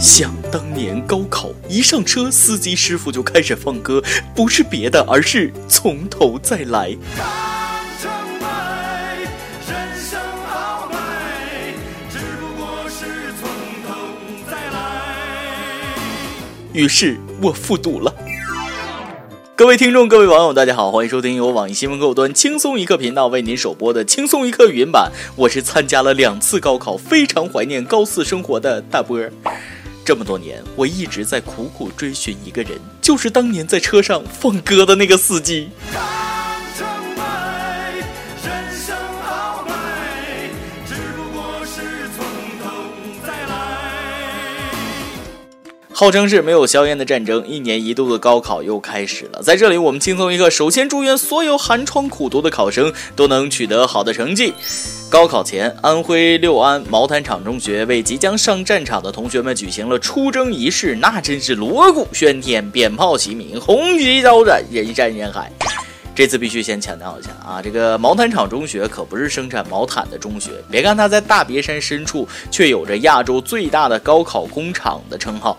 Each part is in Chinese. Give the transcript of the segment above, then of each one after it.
想当年高考，一上车，司机师傅就开始放歌，不是别的，而是从头再来。人生傲慢，只不过是从头再来于是我复读了。各位听众，各位网友，大家好，欢迎收听由网易新闻客户端轻松一刻频道为您首播的轻松一刻语音版。我是参加了两次高考，非常怀念高四生活的大波。这么多年，我一直在苦苦追寻一个人，就是当年在车上放歌的那个司机。号称是没有硝烟的战争，一年一度的高考又开始了。在这里，我们轻松一刻，首先祝愿所有寒窗苦读的考生都能取得好的成绩。高考前，安徽六安毛坦厂中学为即将上战场的同学们举行了出征仪式，那真是锣鼓喧天，鞭炮齐鸣，红旗招展，人山人海。这次必须先强调一下啊，这个毛坦厂中学可不是生产毛毯的中学。别看它在大别山深处，却有着亚洲最大的高考工厂的称号。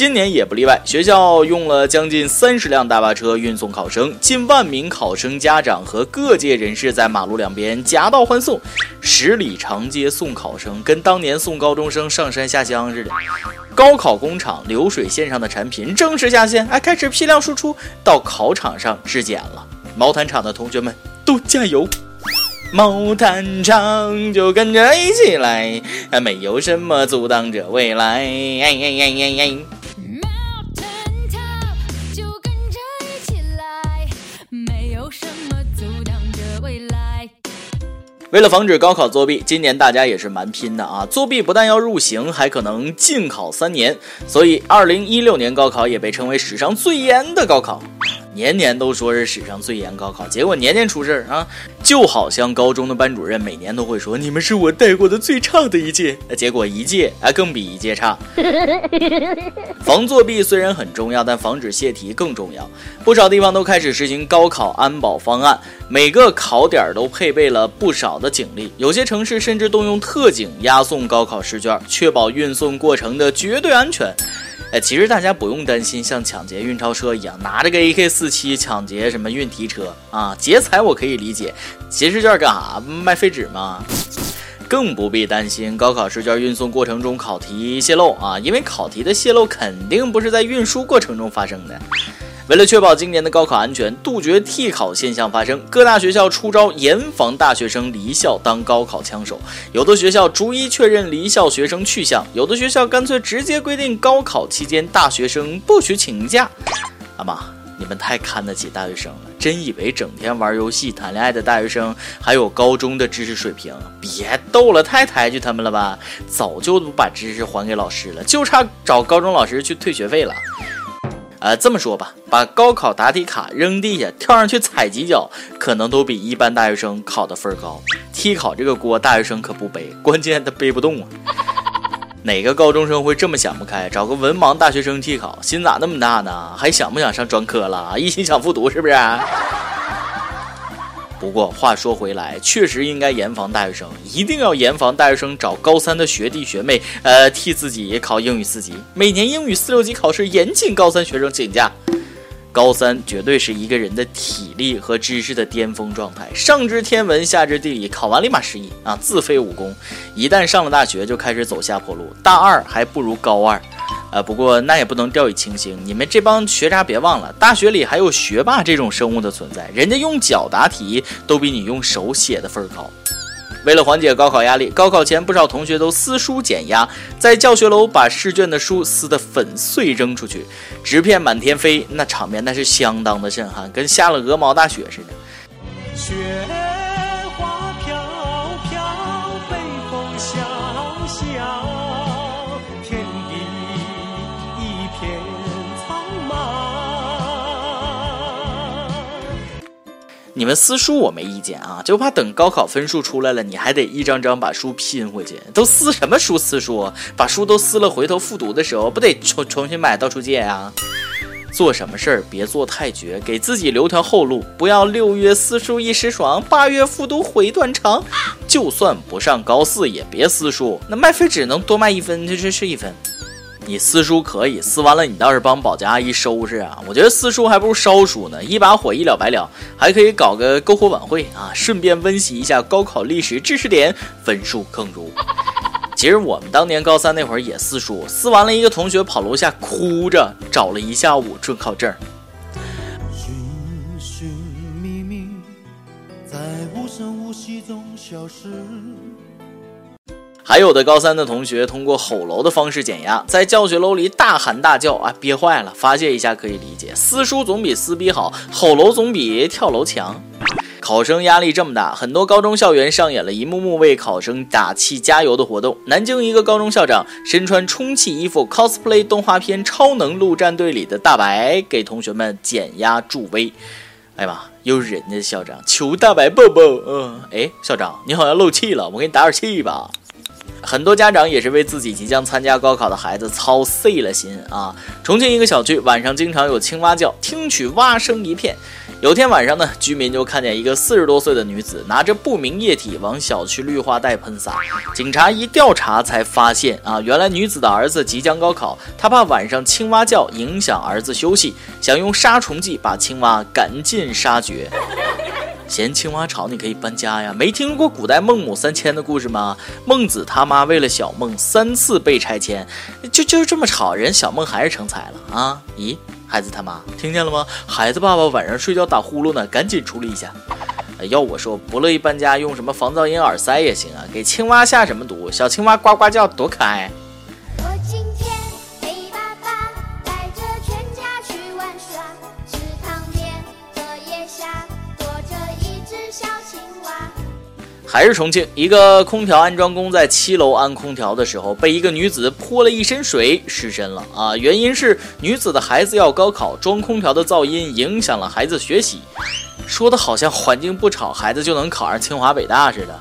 今年也不例外，学校用了将近三十辆大巴车运送考生，近万名考生家长和各界人士在马路两边夹道欢送，十里长街送考生，跟当年送高中生上山下乡似的。高考工厂流水线上的产品正式下线，哎，开始批量输出到考场上质检了。毛毯厂的同学们都加油！毛毯厂就跟着一起来，没有什么阻挡着未来。为了防止高考作弊，今年大家也是蛮拼的啊！作弊不但要入刑，还可能禁考三年。所以，二零一六年高考也被称为史上最严的高考。年年都说是史上最严高考，结果年年出事儿啊！就好像高中的班主任每年都会说：“你们是我带过的最差的一届。”结果一届啊更比一届差。防作弊虽然很重要，但防止泄题更重要。不少地方都开始实行高考安保方案，每个考点都配备了不少的警力，有些城市甚至动用特警押送高考试卷，确保运送过程的绝对安全。哎，其实大家不用担心，像抢劫运钞车一样拿着个 AK 四七抢劫什么运题车啊，劫财我可以理解，劫试卷干啥？卖废纸吗？更不必担心高考试卷运送过程中考题泄露啊，因为考题的泄露肯定不是在运输过程中发生的。为了确保今年的高考安全，杜绝替考现象发生，各大学校出招严防大学生离校当高考枪手。有的学校逐一确认离校学生去向，有的学校干脆直接规定高考期间大学生不许请假。阿妈，你们太看得起大学生了，真以为整天玩游戏谈恋爱的大学生还有高中的知识水平？别逗了，太抬举他们了吧？早就把知识还给老师了，就差找高中老师去退学费了。啊，这么说吧，把高考答题卡扔地下，跳上去踩几脚，可能都比一般大学生考的分高。替考这个锅，大学生可不背，关键他背不动啊。哪个高中生会这么想不开，找个文盲大学生替考，心咋那么大呢？还想不想上专科了？一心想复读是不是？不过话说回来，确实应该严防大学生，一定要严防大学生找高三的学弟学妹，呃，替自己考英语四级。每年英语四六级考试，严禁高三学生请假。高三绝对是一个人的体力和知识的巅峰状态，上知天文，下知地理，考完立马失忆啊，自废武功。一旦上了大学，就开始走下坡路，大二还不如高二。呃，不过那也不能掉以轻心。你们这帮学渣别忘了，大学里还有学霸这种生物的存在，人家用脚答题都比你用手写的分高。为了缓解高考压力，高考前不少同学都撕书减压，在教学楼把试卷的书撕得粉碎扔出去，纸片满天飞，那场面那是相当的震撼，跟下了鹅毛大雪似的。雪。你们撕书我没意见啊，就怕等高考分数出来了，你还得一张张把书拼回去。都撕什么书？撕书？把书都撕了，回头复读的时候不得重重新买，到处借啊？做什么事儿别做太绝，给自己留条后路，不要六月撕书一时爽，八月复读悔断肠。就算不上高四也别撕书，那卖废纸能多卖一分就是是一分。你撕书可以撕完了，你倒是帮保洁阿姨收拾啊！我觉得撕书还不如烧书呢，一把火一了百了，还可以搞个篝火晚会啊，顺便温习一下高考历史知识点，分数更足。其实我们当年高三那会儿也撕书，撕完了一个同学跑楼下哭着找了一下午准考证。寻寻觅觅，在无声无息中消失。还有的高三的同学通过吼楼的方式减压，在教学楼里大喊大叫啊，憋坏了，发泄一下可以理解。撕书总比撕逼好，吼楼总比跳楼强。考生压力这么大，很多高中校园上演了一幕幕为考生打气加油的活动。南京一个高中校长身穿充气衣服，cosplay 动画片《超能陆战队》里的大白，给同学们减压助威。哎呀妈，又是人家校长，求大白抱抱。嗯，哎，校长你好像漏气了，我给你打点气吧。很多家长也是为自己即将参加高考的孩子操碎了心啊！重庆一个小区晚上经常有青蛙叫，听取蛙声一片。有天晚上呢，居民就看见一个四十多岁的女子拿着不明液体往小区绿化带喷洒。警察一调查才发现啊，原来女子的儿子即将高考，她怕晚上青蛙叫影响儿子休息，想用杀虫剂把青蛙赶尽杀绝。嫌青蛙吵，你可以搬家呀！没听过古代孟母三迁的故事吗？孟子他妈为了小孟三次被拆迁，就就这么吵，人小孟还是成才了啊！咦，孩子他妈听见了吗？孩子爸爸晚上睡觉打呼噜呢，赶紧处理一下。要我说，不乐意搬家，用什么防噪音耳塞也行啊！给青蛙下什么毒？小青蛙呱呱叫多可爱。还是重庆一个空调安装工在七楼安空调的时候，被一个女子泼了一身水，失身了啊！原因是女子的孩子要高考，装空调的噪音影响了孩子学习。说的好像环境不吵，孩子就能考上清华北大似的。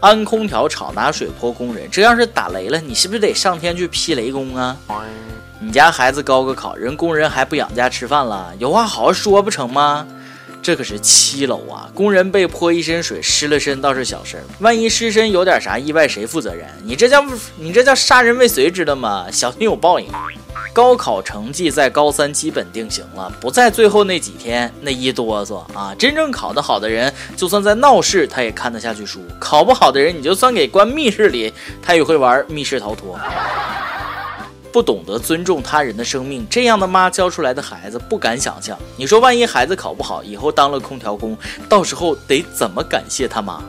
安空调吵，拿水泼工人，这要是打雷了，你是不是得上天去劈雷公啊？你家孩子高个考，人工人还不养家吃饭了？有话好好说不成吗？这可是七楼啊！工人被泼一身水，湿了身倒是小事儿，万一湿身有点啥意外，谁负责任？你这叫你这叫杀人未遂，知道吗？小心有报应。高考成绩在高三基本定型了，不在最后那几天那一哆嗦啊！真正考得好的人，就算在闹市，他也看得下去书；考不好的人，你就算给关密室里，他也会玩密室逃脱。不懂得尊重他人的生命，这样的妈教出来的孩子不敢想象。你说，万一孩子考不好，以后当了空调工，到时候得怎么感谢他妈？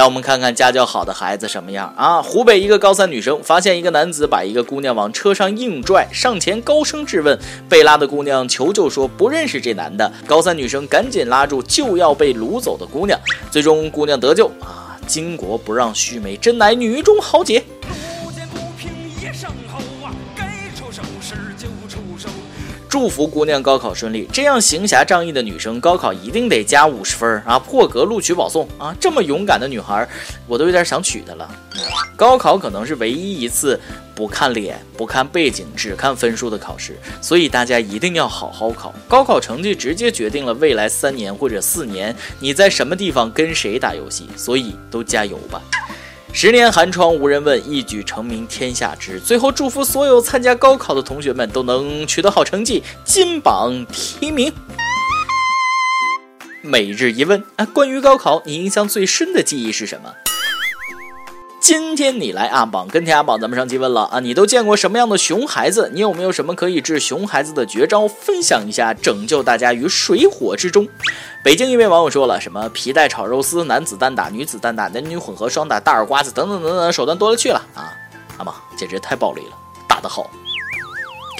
让我们看看家教好的孩子什么样啊！湖北一个高三女生发现一个男子把一个姑娘往车上硬拽，上前高声质问，被拉的姑娘求救说不认识这男的。高三女生赶紧拉住就要被掳走的姑娘，最终姑娘得救啊！巾帼不让须眉，真乃女中豪杰。不见不平一声吼啊，给祝福姑娘高考顺利。这样行侠仗义的女生，高考一定得加五十分啊，破格录取保送啊！这么勇敢的女孩，我都有点想娶她了。高考可能是唯一一次不看脸、不看背景、只看分数的考试，所以大家一定要好好考。高考成绩直接决定了未来三年或者四年你在什么地方跟谁打游戏，所以都加油吧。十年寒窗无人问，一举成名天下知。最后祝福所有参加高考的同学们都能取得好成绩，金榜题名。每日一问啊，关于高考，你印象最深的记忆是什么？今天你来阿榜跟天阿榜，咱们上期问了啊，你都见过什么样的熊孩子？你有没有什么可以治熊孩子的绝招？分享一下，拯救大家于水火之中。北京一位网友说了，什么皮带炒肉丝，男子单打，女子单打，男女混合双打，大耳瓜子等等等等，手段多了去了啊！阿榜简直太暴力了，打得好。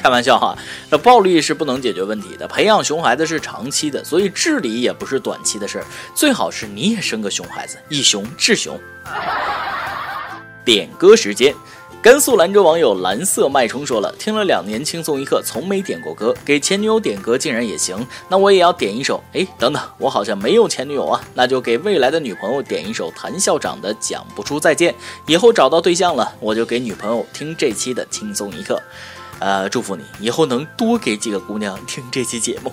开玩笑哈，那暴力是不能解决问题的，培养熊孩子是长期的，所以治理也不是短期的事儿。最好是你也生个熊孩子，以熊治熊。点歌时间，甘肃兰州网友蓝色脉冲说了，听了两年轻松一刻，从没点过歌，给前女友点歌竟然也行，那我也要点一首。哎，等等，我好像没有前女友啊，那就给未来的女朋友点一首谭校长的《讲不出再见》，以后找到对象了，我就给女朋友听这期的轻松一刻。呃，祝福你以后能多给几个姑娘听这期节目。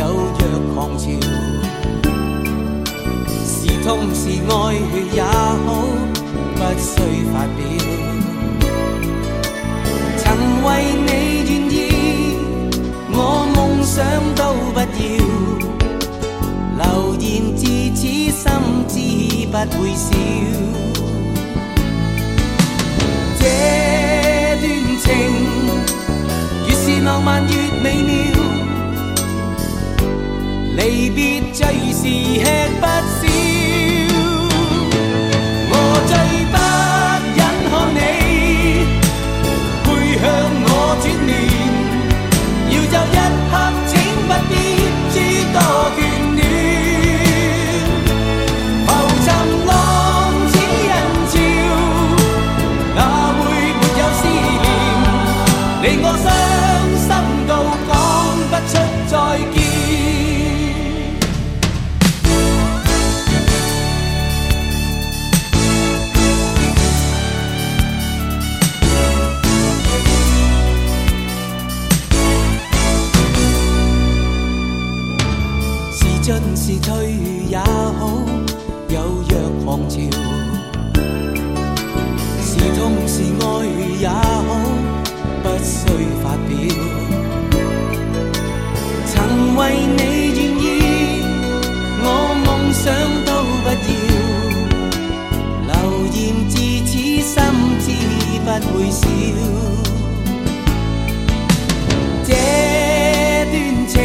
有若狂潮，是痛是爱也好，不需发表。曾为你愿意，我梦想都不要。流言自此心知不会少。这段情越是浪漫越美妙。离别最是吃不消，会笑。这段情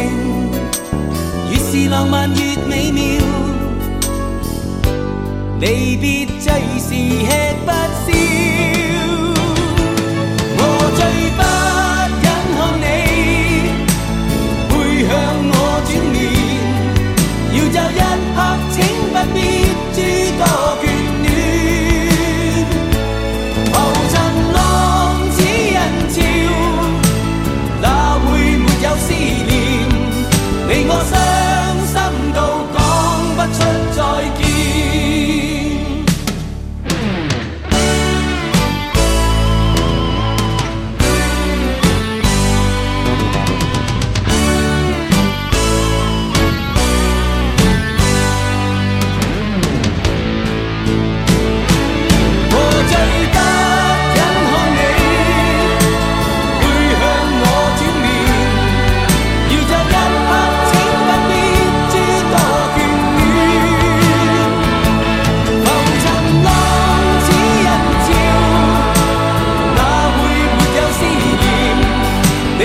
越是浪漫越美妙。离别最是吃不消。我最不忍看你背向我转面要走一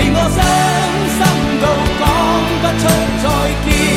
令我伤心到讲不出再见。